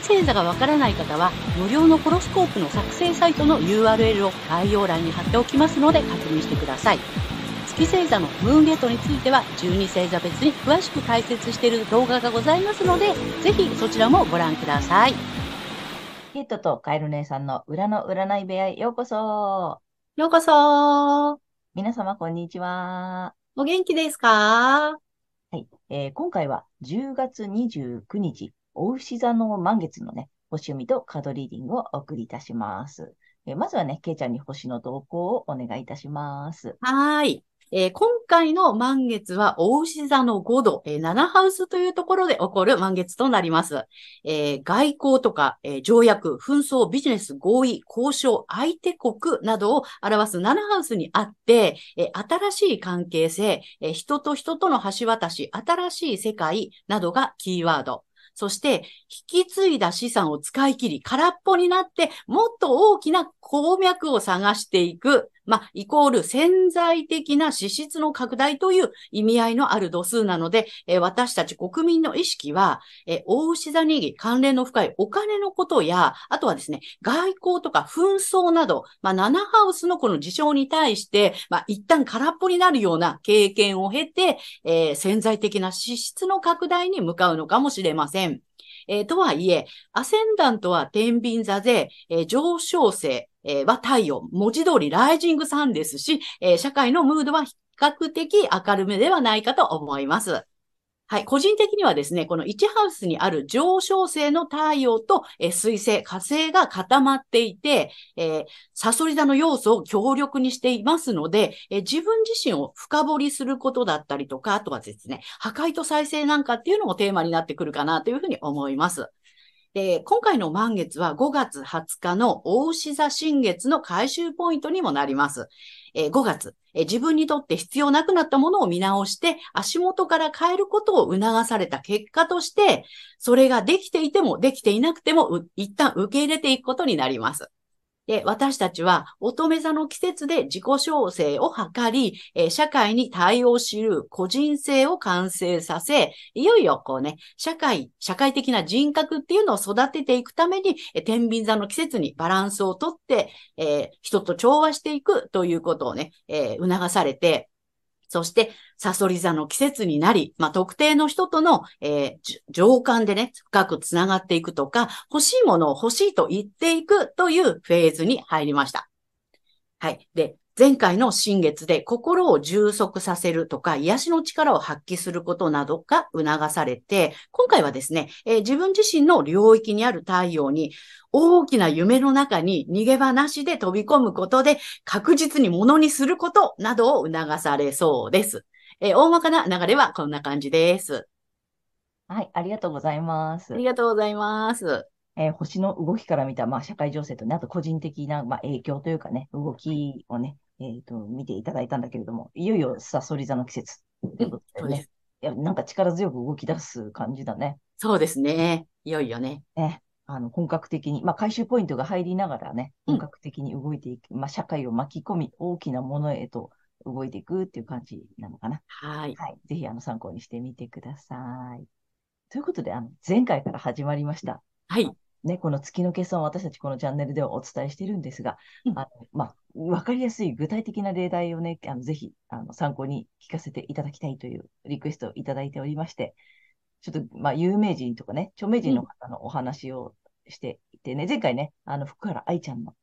月星座がわからない方は、無料のホロスコープの作成サイトの URL を概要欄に貼っておきますので確認してください。月星座のムーンゲートについては12星座別に詳しく解説している動画がございますので、ぜひそちらもご覧ください。ケイトとカエル姉さんの裏の占い部屋へようこそ。ようこそ。皆様こんにちは。お元気ですかはい、えー、今回は10月29日、お牛座の満月のね、星読みとカードリーディングをお送りいたします。えー、まずはね、ケイちゃんに星の動向をお願いいたします。はい。えー、今回の満月は、大牛座の5度、えー、7ハウスというところで起こる満月となります。えー、外交とか、え条約、紛争、ビジネス、合意、交渉、相手国などを表す7ハウスにあって、え新しい関係性、え人と人との橋渡し、新しい世界などがキーワード。そして、引き継いだ資産を使い切り、空っぽになって、もっと大きな鉱脈を探していく。まあ、イコール潜在的な支出の拡大という意味合いのある度数なので、え私たち国民の意識は、え大牛座に関連の深いお金のことや、あとはですね、外交とか紛争など、まあ、7ハウスのこの事象に対して、まあ、一旦空っぽになるような経験を経て、えー、潜在的な支出の拡大に向かうのかもしれません。えー、とはいえ、アセンダントは天秤座で、えー、上昇性、えー、は太陽、文字通りライジングさんですし、え社会のムードは比較的明るめではないかと思います。はい。個人的にはですね、この1ハウスにある上昇性の太陽と、え水星、火星が固まっていて、えー、サソリ座の要素を強力にしていますので、え自分自身を深掘りすることだったりとか、あとはですね、破壊と再生なんかっていうのもテーマになってくるかなというふうに思います。で、今回の満月は5月20日の大牛座新月の回収ポイントにもなります。え、5月、え、自分にとって必要なくなったものを見直して足元から変えることを促された結果として、それができていてもできていなくても一旦受け入れていくことになります。で、私たちは乙女座の季節で自己調整を図り、え社会に対応しる個人性を完成させ、いよいよこうね、社会、社会的な人格っていうのを育てていくために、え天秤座の季節にバランスをとって、えー、人と調和していくということをね、えー、促されて、そして、サソリ座の季節になり、まあ、特定の人との、えー、情感でね、深くつながっていくとか、欲しいものを欲しいと言っていくというフェーズに入りました。はい。で、前回の新月で心を充足させるとか、癒しの力を発揮することなどが促されて、今回はですね、えー、自分自身の領域にある太陽に大きな夢の中に逃げ場なしで飛び込むことで確実にものにすることなどを促されそうです。えー、大まかな流れはこんな感じです。はい、ありがとうございます。ありがとうございます。えー、星の動きから見た、まあ、社会情勢とね、あと個人的な、まあ、影響というかね、動きをね、えっ、ー、と、見ていただいたんだけれども、いよいよサソリ座の季節ということでね。いや、なんか力強く動き出す感じだね。そうですね。いよいよね。ね。あの、本格的に、まあ、回収ポイントが入りながらね、本格的に動いていく、うん、まあ、社会を巻き込み、大きなものへと動いていくっていう感じなのかな。はい。はい。ぜひ、あの、参考にしてみてください。ということで、あの、前回から始まりました。はい。ね、この月の計算を私たちこのチャンネルではお伝えしているんですが、うん、あのまあ、わかりやすい具体的な例題をね、あのぜひあの参考に聞かせていただきたいというリクエストをいただいておりまして、ちょっと、まあ、有名人とかね、著名人の方のお話をしていてね、うん、前回ね、あの、福原愛ちゃんの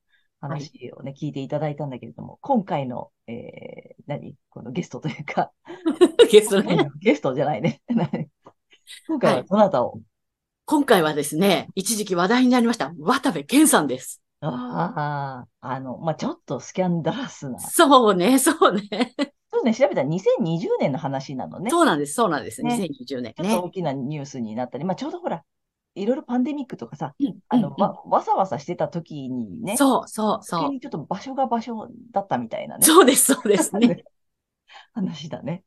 話をね、はい、聞いていただいたんだけれども、今回の、えー、何？このゲストというか、ゲストね。ゲストじゃないね。今回はどなたを、はい今回はですね、一時期話題になりました、渡部健さんです。ああ、あの、まあ、ちょっとスキャンダラスな。そうね、そうね。そうね、調べたら2020年の話なのね。そうなんです、そうなんです。ね、2020年、ね。ちょっと大きなニュースになったり、まあ、ちょうどほら、いろいろパンデミックとかさ、うんあの、うんわ、わさわさしてた時にね、そうそうそう。余計にちょっと場所が場所だったみたいなね。そうです、そうですね。話だね。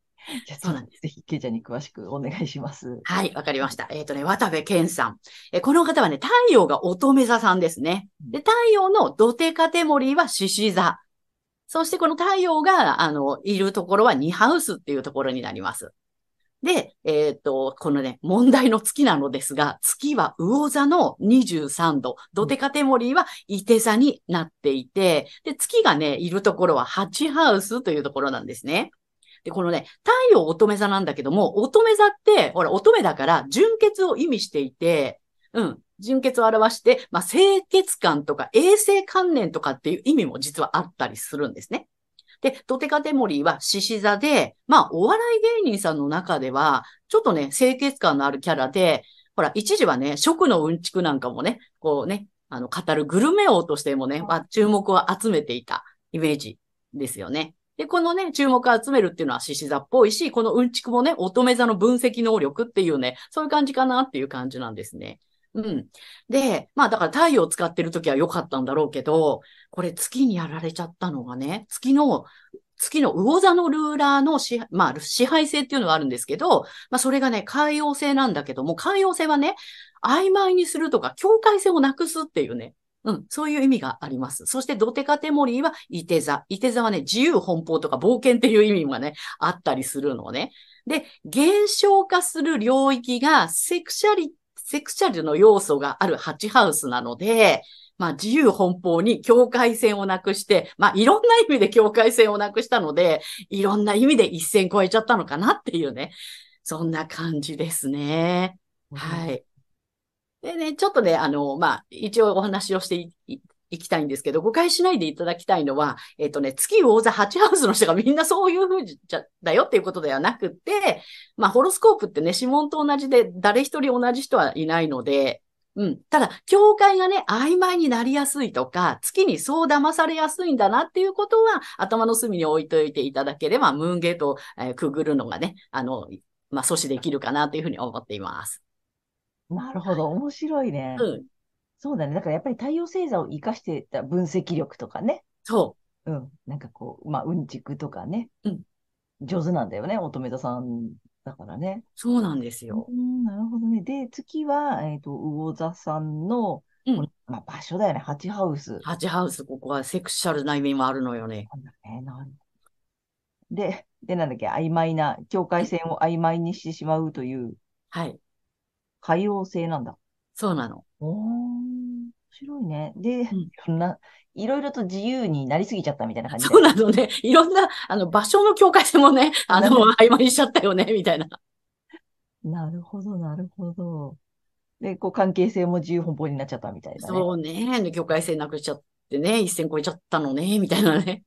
じゃあそうなんですぜひ、ケイちゃんに詳しくお願いします。はい、わかりました。えっ、とね、渡部健さん。えーこの方はね、太陽が乙女座さんですね。で、太陽の土手カテモリーは獅子座。そしてこの太陽が、あの、いるところはニハウスっていうところになります。で、えっ、と、このね、問題の月なのですが、月は魚座の23度、土手カテモリーは伊手座になっていて、で、月がね、いるところは8ハウスというところなんですね。で、このね、太陽乙女座なんだけども、乙女座って、ほら、乙女だから、純潔を意味していて、うん、純潔を表して、まあ、清潔感とか衛生観念とかっていう意味も実はあったりするんですね。で、ドテカテモリーは獅子座で、まあ、お笑い芸人さんの中では、ちょっとね、清潔感のあるキャラで、ほら、一時はね、食のうんちくなんかもね、こうね、あの、語るグルメ王としてもね、まあ、注目を集めていたイメージですよね。で、このね、注目を集めるっていうのは獅子座っぽいし、このうんちくもね、乙女座の分析能力っていうね、そういう感じかなっていう感じなんですね。うん。で、まあだから太陽を使ってる時は良かったんだろうけど、これ月にやられちゃったのがね、月の、月の魚座のルーラーの支、まあ支配性っていうのがあるんですけど、まあそれがね、海洋性なんだけども、海洋性はね、曖昧にするとか、境界線をなくすっていうね、うん、そういう意味があります。そして、ドテカテモリーは、イテ座。イテ座はね、自由奔放とか冒険っていう意味がね、あったりするのね。で、減少化する領域が、セクシャリ、セクシャルの要素がある8ハウスなので、まあ、自由奔放に境界線をなくして、まあ、いろんな意味で境界線をなくしたので、いろんな意味で一線越えちゃったのかなっていうね、そんな感じですね。はい。でね、ちょっとね、あの、まあ、一応お話をしていきたいんですけど、誤解しないでいただきたいのは、えっ、とね、月魚座8ハウスの人がみんなそういう風じゃだよっていうことではなくて、まあ、ホロスコープってね、指紋と同じで、誰一人同じ人はいないので、うん。ただ、境界がね、曖昧になりやすいとか、月にそう騙されやすいんだなっていうことは、頭の隅に置いといていただければ、ムーンゲートを、えーくぐるのがね、あの、まあ、阻止できるかなというふうに思っています。なるほど、面白いね。うん。そうだね。だからやっぱり太陽星座を活かしてた分析力とかね。そうん。なんかこう、まあ、うんちくとかね。うん。上手なんだよね、乙女座さんだからね。う。そうなんですよ。うん、なるほどね。で、月は、えっ、と、魚座さんの、うんまあ、場所だよね、ハチハウス。ハチハウス、ここはセクシャルな意味もあるのよね。なんだね、なんで、で、なんだっけ、曖昧な、境界線を曖昧にしてしまうという、はい。海洋性なんだ。そうなの。おー、面白いね。で、んいろんな、いろいろと自由になりすぎちゃったみたいな感じで。そうなのね。いろんな、あの、場所の境界線もね、あの、曖昧にしちゃったよね、みたいな。なるほど、なるほど。で、こう、関係性も自由奔放になっちゃったみたいなね。そうね。境界線なくしちゃってね、一線越えちゃったのね、みたいなね。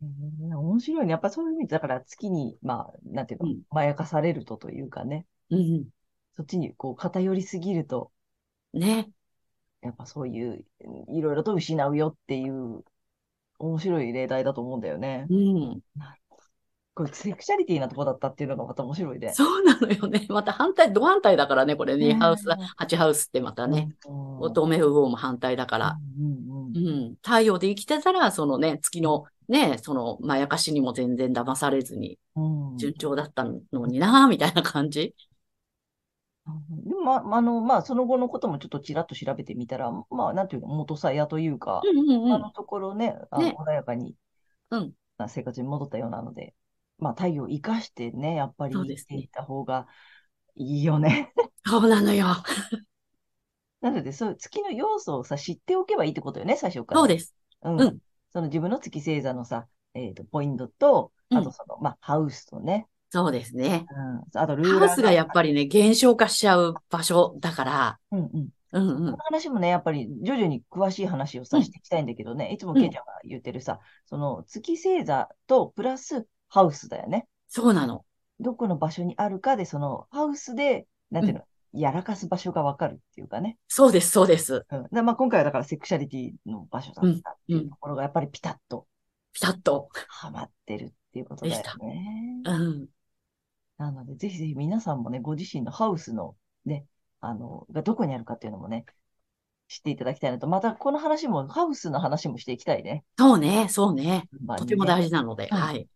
面白いね。やっぱそういう意味で、だから月に、まあ、なんていうの、うんまやかされるとというかね、うん。そっちにこう偏りすぎると、ね。やっぱそういう、いろいろと失うよっていう、面白い例題だと思うんだよね。うん。これ、セクシャリティなとこだったっていうのがまた面白いね。そうなのよね。また反対、ド反対だからね、これね。ねハウス、8ハウスってまたね。うん。乙女魚も反対だから。うんうんうん。太陽で生きてたら、そのね、月のね、その、まやかしにも全然騙されずに、うん。順調だったのにな、みたいな感じ。でも、ま、あの、まあ、その後のこともちょっとちらっと調べてみたら、まあ、なんていうの、元さやというか、うんうんうん。あのところね、あのね穏やかに、うんな生活に戻ったようなので、まあ、太陽を生かしてね、やっぱり生きていった方がいいよね。そうなのよ。なので、そう月の要素をさ、知っておけばいいってことよね、最初から。そうです。うん。うんその自分の月星座のさ、えっと、ポイントと、うんあとその、まあ、ハウスとね、そうですね。うん。あと、ルーラーハウスがやっぱりね、減少化しちゃう場所だから、うんうん。うんうんこの。話もね、やっぱり徐々に詳しい話をさ、うんしていきたいんだけどね、いつもうんケイちゃんが言ってるさ、その月星座とプラスハウスだよね。そうなの。どこの場所にあるかで、そのハウスで、なんていうの、やらかす場所がわかるっていうかね。そうです、そうです。うん。でまあ、今回はだからセクシャリティの場所だったっていうところが、やっぱりピタッとピタッと。はまってるっていうことだよね。うん。なので、ぜひぜひ皆さんもね、ご自身のハウスのね、あの、がどこにあるかっていうのもね、知っていただきたいなと。また、この話も、ハウスの話もしていきたいね。そうね、そうね。まあねとても大事なので、うんはい。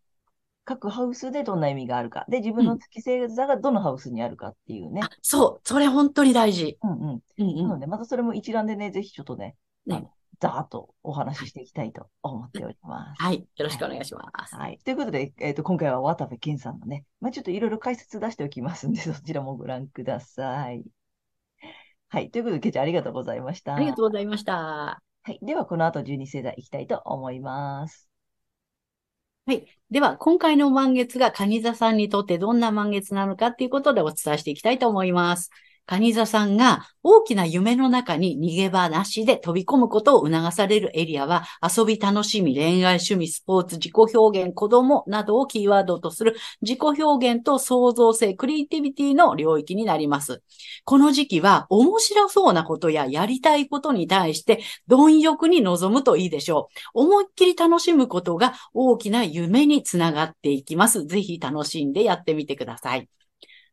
各ハウスでどんな意味があるか。で、自分の月星座がどのハウスにあるかっていうね。あ、そう、それ本当に大事。うんうん。うんうん。なので、またそれも一覧でね、ぜひちょっとね、ねざーっとお話ししていきたいと思っております。はい。よろしくお願いします。はい。ということで、えっ、と、今回は渡部健さんのね、まあ、ちょっといろいろ解説出しておきますんで、そちらもご覧ください。はい。ということで、ケイちゃんありがとうございました。ありがとうございました。はい。では、この後、12星座いきたいと思います。はい。では、今回の満月が蟹座さんにとってどんな満月なのかっていうことでお伝えしていきたいと思います。蟹座さんが大きな夢の中に逃げ場なしで飛び込むことを促されるエリアは、遊び、楽しみ、恋愛、趣味、スポーツ、自己表現、子供などをキーワードとする自己表現と創造性、クリエイティビティの領域になります。この時期は面白そうなことややりたいことに対して貪欲に臨むといいでしょう。思いっきり楽しむことが大きな夢につながっていきます。ぜひ楽しんでやってみてください。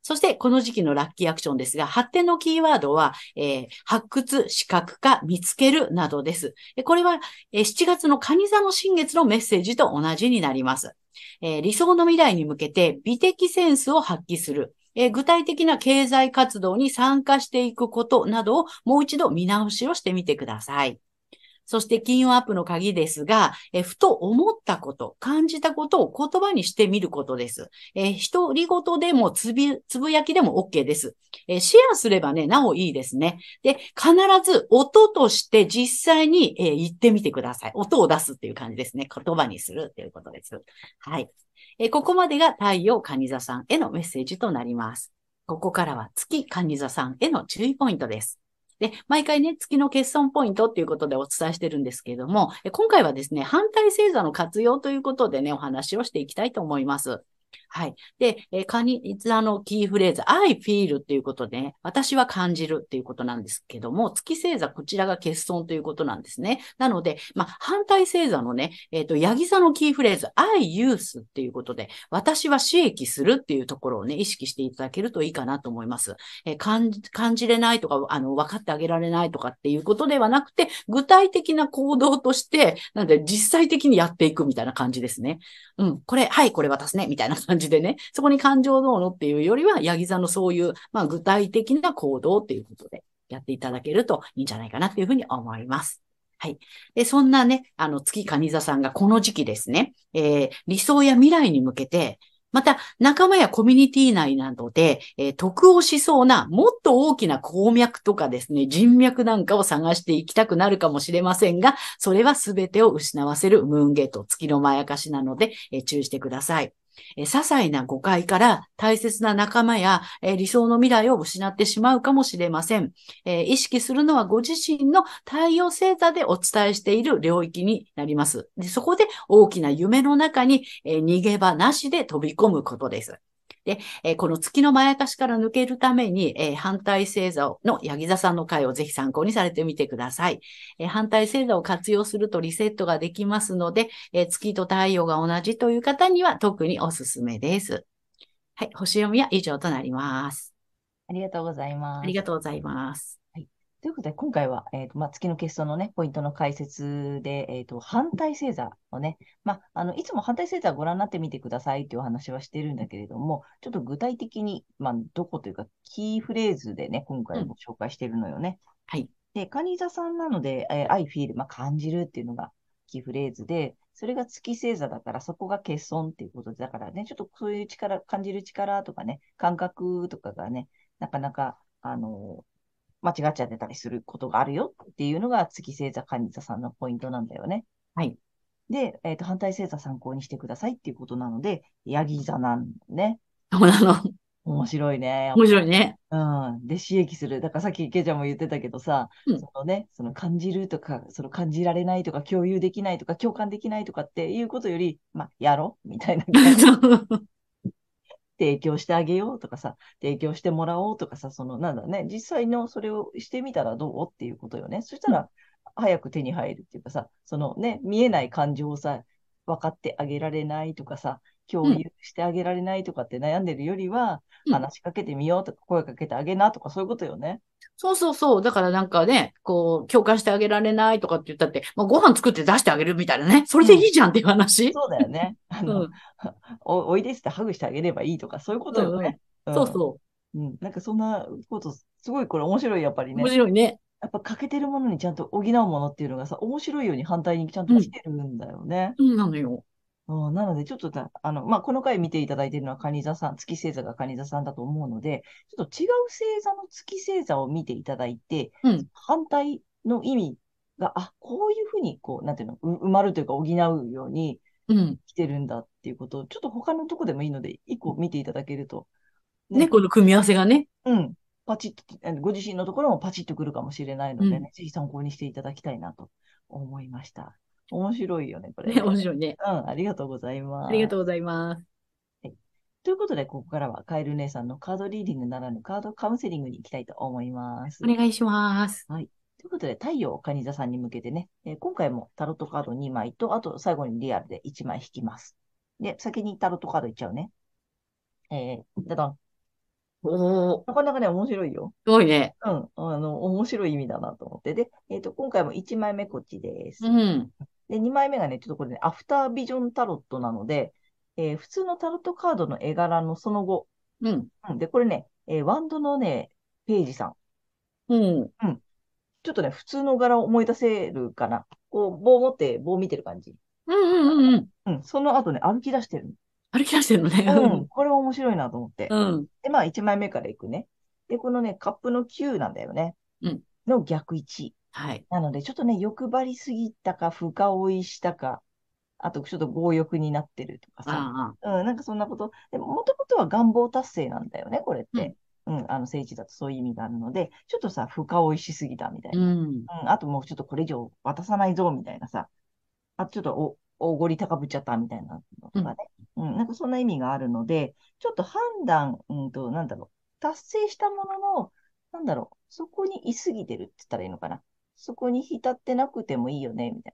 そして、この時期のラッキーアクションですが、発展のキーワードは、えー発掘、視覚化、見つけるなどです。これは、えー7月の蟹座の新月のメッセージと同じになります。えー理想の未来に向けて美的センスを発揮する。え具体的な経済活動に参加していくことなどをもう一度見直しをしてみてください。そして金運アップの鍵ですが、えふと思ったこと、感じたことを言葉にしてみることです。えー、独り言でもつぶつぶやきでも OK です。えシェアすればね、なおいいですね。で、必ず音として実際に、え言ってみてください。音を出すっていう感じですね。言葉にするっていうことです。はい。えここまでが太陽蟹座さんへのメッセージとなります。ここからは月蟹座さんへの注意ポイントです。で、毎回ね、月の欠損ポイントっていうことでお伝えしてるんですけれども、今回はですね、反対星座の活用ということでね、お話をしていきたいと思います。はい。で、えー、カニ座のキーフレーズ、I feel っていうことでね、私は感じるっていうことなんですけども、月星座、こちらが欠損ということなんですね。なので、まあ、反対星座のね、えっ、と、ヤギ座のキーフレーズ、I use っていうことで、私は刺激するっていうところをね、意識していただけるといいかなと思います。えー感じ感じれないとか、あの、分かってあげられないとかっていうことではなくて、具体的な行動として、なんで実際的にやっていくみたいな感じですね。うん、これ、はい、これ渡すね、みたいな感じでね、そこに感情どうのっていうよりは、ヤギ座のそういう、まあ、具体的な行動っていうことでやっていただけるといいんじゃないかなっていうふうに思います。はい。で、そんなね、あの、月蟹座さんがこの時期ですね、えー理想や未来に向けて、また、仲間やコミュニティ内などで、えー得をしそうな、もっと大きな鉱脈とかですね、人脈なんかを探していきたくなるかもしれませんが、それは全てを失わせるムーンゲート、月のまやかしなので、えー注意してください。え些細な誤解から大切な仲間や、え理想の未来を失ってしまうかもしれません。え意識するのはご自身の太陽星座でお伝えしている領域になります。でそこで大きな夢の中に、え逃げ場なしで飛び込むことです。で、えーこの月のまやかしから抜けるために、えー反対星座のヤギ座さんの回をぜひ参考にされてみてください。えー反対星座を活用するとリセットができますので、えー月と太陽が同じという方には特におすすめです。はい、星読みは以上となります。ありがとうございます。ありがとうございます。ということで、今回は、えーとまあ、月の欠損のね、ポイントの解説で、えーと、反対星座をね、まあ、あの、いつも反対星座をご覧になってみてくださいっていうお話はしてるんだけれども、ちょっと具体的に、まあ、どこというか、キーフレーズでね、今回も紹介してるのよね。はい。で、カニ座さんなので、えー、I feel、まあ、感じるっていうのがキーフレーズで、それが月星座だから、そこが欠損っていうことで、だからね、ちょっとそういう力、感じる力とかね、感覚とかがね、なかなか、あの間違っちゃってたりすることがあるよっていうのが月星座、カニ座さんのポイントなんだよね。はい。で、えっ、と、反対星座参考にしてくださいっていうことなので、ヤギ座なんね。そうなの。面白いね。面白いね。うん。で、刺激する。だからさっきケイちゃんも言ってたけどさ、うんそのね、その感じるとか、その感じられないとか、共有できないとか、共感できないとかっていうことより、まあ、やろうみたいな。提供してあげようとかさ、提供してもらおうとかさ、その、なんだね、実際のそれをしてみたらどうっていうことよね。そしたら、早く手に入るっていうかさ、そのね、見えない感情をさ、分かってあげられないとかさ、共有してあげられないとかって悩んでるよりは、うん話しかけてみようとか、声かけてあげなとか、そういうことよね。そうそうそう。だからなんかね、こう、共感してあげられないとかって言ったって、まあ、ご飯作って出してあげるみたいなね。それでいいじゃんっていう話。そうだよね。あの、うんおおいでってハグしてあげればいいとか、そういうことよね。そうそうん。うん。なんかそんなこと、すごいこれ面白い、やっぱりう。ね面。白いね。やっぱ欠けてるものにちゃんと補うものっていうのがさ、面白いように反対にちゃんと来てるんだよね。そうなのよ。うん、なので、ちょっとだ、あの、まあ、この回見ていただいているのは蟹座さん、月星座が蟹座さんだと思うので、ちょっと違う星座の月星座を見ていただいて、うん反対の意味が、あ、こういうふうに、こう、なんていうの、う埋まるというか補うようにうん。来てるんだっていうことを、ちょっと他のとこでもいいので、一個見ていただけると、ね、この組み合わせがね。うん、パチッと、ご自身のところもパチッとくるかもしれないのでね、うんぜひ参考にしていただきたいなと思いました。面白いよね、これ、ね、面白いね。うん、ありがとうございます。ありがとうございます。ということで、ここからはカエル姉さんのカードリーディングならぬカードカウンセリングに行きたいと思います。お願いします。ということで、太陽蟹座さんに向けてね、えー今回もタロットカード2枚と、あと最後にリアルで1枚引きます。で、先にタロットカードいっちゃうね。えー、だだん。おー、なかなかね、面白いよ。すごいね。うん。あの、面白い意味だなと思って。で、えっ、と、今回も1枚目こっちです。うん。で、2枚目がね、ちょっとこれね、アフタービジョンタロットなので、えー普通のタロットカードの絵柄のその後、うん。うん、で、これね、えーワンドのね、ページさん。うん。ちょっとね、普通の柄を思い出せるかな。こう、棒持って棒見てる感じ。うんうんうんうん。うん、その後ね、歩き出してる歩き出してるのね。の。うん、これは面白いなと思って。うん。で、まあ、1枚目からいくね。で、このね、カップの9なんだよね。うん。の逆位置。はい。なので、ちょっとね、欲張りすぎたか、深追いしたか、あと、ちょっと強欲になってるとかさ。ああ。うん、なんかそんなこと。でも、もともとは願望達成なんだよね、これって。うん、あの、聖地だとそういう意味があるので、ちょっとさ、深追いしすぎたみたいな。うん。うん、あともうちょっとこれ以上渡さないぞ、みたいなさ。あとちょっとお、おごり高ぶっちゃったみたいなのとかね。うん、なんかそんな意味があるので、ちょっと判断、うんと、なんだろう。達成したものの、なんだろう。そこに居すぎてるって言ったらいいのかな。そこに浸ってなくてもいいよね、みたい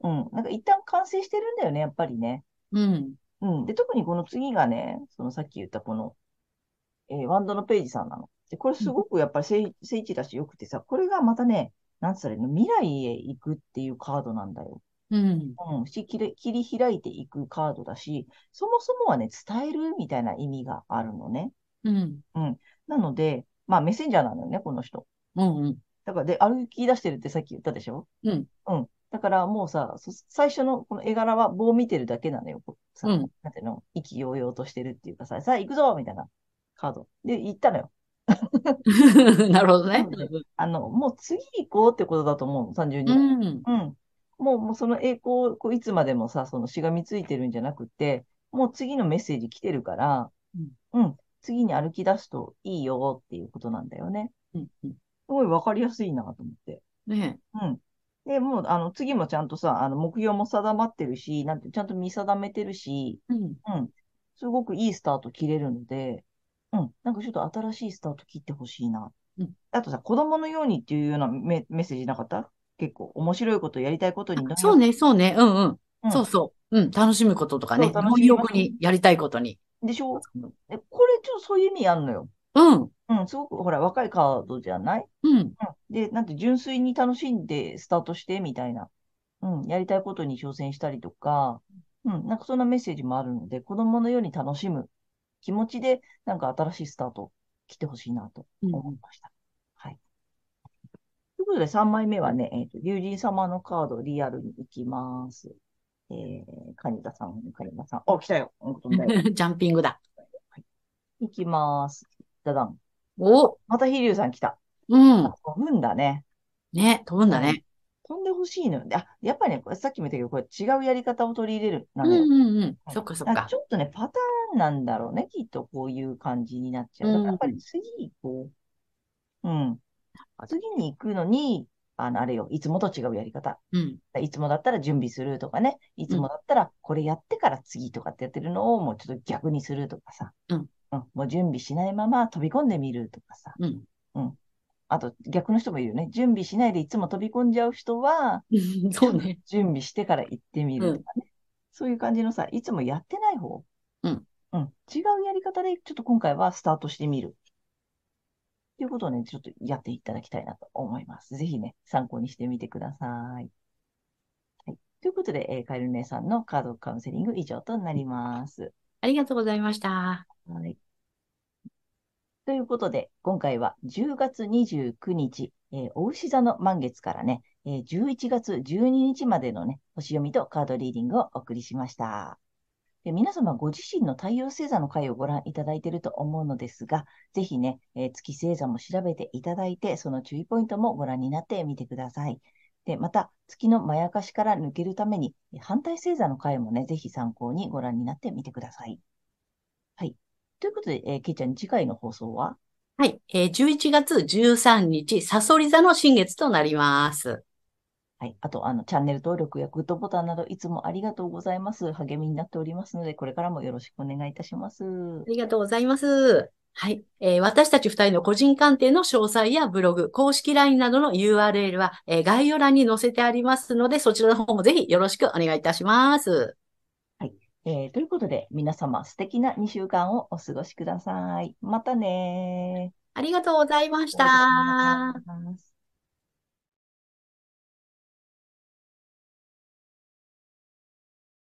な。うん。なんか一旦完成してるんだよね、やっぱりね。うん。うん。で、特にこの次がね、そのさっき言ったこの、えーワンドのページさんなの。で、これすごくやっぱり聖聖地だしよくてさ、これがまたね、なんつったらいいの、未来へ行くっていうカードなんだよ。うん。うん。し切り切り開いていくカードだし、そもそもはね、伝えるみたいな意味があるのね。うん。なので、まあメッセンジャーなのよね、この人。うん。うん。だから、で、歩き出してるってさっき言ったでしょ？うん。うん。だからもうさ、そ最初のこの絵柄は棒見てるだけなのよ。さ、うんなんていうの？意気揚々としてるっていうかさ、さあ行くぞみたいなカード。で、行ったのよ。なるほどね。あの、もう次行こうってことだと思う、単純に。うん。うん。もう、もうその栄光、こういつまでもさ、そのしがみついてるんじゃなくて、もう次のメッセージ来てるから、うん。次に歩き出すといいよっていうことなんだよね。うん。うん。すごいわかりやすいなと思って。ねうん。で、もう、あの、次もちゃんとさ、あの、目標も定まってるし、なんて、ちゃんと見定めてるし、うん。うん。すごくいいスタート切れるので、うん。なんかちょっと新しいスタート切ってほしいな。うんあとさ、子供のようにっていうようなメメッセージなかった？結構面白いことやりたいことにそうね、そうね。うんうん。うんそうそう。うん。楽しむこととかね。楽しみにやりたいことに。でしょ？えこれちょっとそういう意味あんのよ。うん。うん、すごく、ほら、若いカードじゃない？うん。うん。で、なんて純粋に楽しんでスタートしてみたいな。うん、やりたいことに挑戦したりとか、うん、なんかそんなメッセージもあるので、子供のように楽しむ気持ちで、なんか新しいスタート来てほしいなと思いました。はい。ということで、3枚目はね、えっ、と、竜神様のカードリアルに行きます。えー、カニダさん、カニダさん。お、来たよ。ジャンピングだ。行きます。ダダン。おまた飛龍さん来た。うん。飛ぶんだね。ね、飛ぶんだね。飛んでほしいのよ。であ、やっぱりね、これさっきも言ったけど、これ違うやり方を取り入れる。なうんのよ。うんうん。そっかそっかち。ょっとね、パターンなんだろうね。きっとこういう感じになっちゃう。だからやっぱり次行こう。うん。次に行くのに、あの、あれよ、いつもと違うやり方。うん。いつもだったら準備するとかね。いつもだったらこれやってから次とかってやってるのをもうちょっと逆にするとかさ。うん。うん。もう準備しないまま飛び込んでみるとかさ。うん。あと逆の人もいるよね。準備しないでいつも飛び込んじゃう人は、そうね。準備してから行ってみるとかね。そういう感じのさ、いつもやってない方。うん。うん。違うやり方で、ちょっと今回はスタートしてみる。ということをね、ちょっとやっていただきたいなと思います。ぜひね、参考にしてみてください。はい。ということで、えーカエル姉さんのカードカウンセリング以上となります。ありがとうございました。はい。ということで、今回は10月29日、えー、お牛座の満月からね、えー11月12日までのね、星読みとカードリーディングをお送りしました。で皆様ご自身の太陽星座の回をご覧いただいていると思うのですが、ぜひね、えー月星座も調べていただいて、その注意ポイントもご覧になってみてください。で、また、月のまやかしから抜けるために、反対星座の回もね、ぜひ参考にご覧になってみてください。はい。ということで、えー、けいちゃん、次回の放送は？はい。えー11月13日、サソリ座の新月となります。はい。あと、あの、チャンネル登録やグッドボタンなど、いつもありがとうございます。励みになっておりますので、これからもよろしくお願いいたします。ありがとうございます。はい。えー私たち二人の個人鑑定の詳細やブログ、公式 LINE などの URL は、えー概要欄に載せてありますので、そちらの方もぜひよろしくお願いいたします。えーということで、皆様、素敵な2週間をお過ごしください。またねー。ありがとうございました。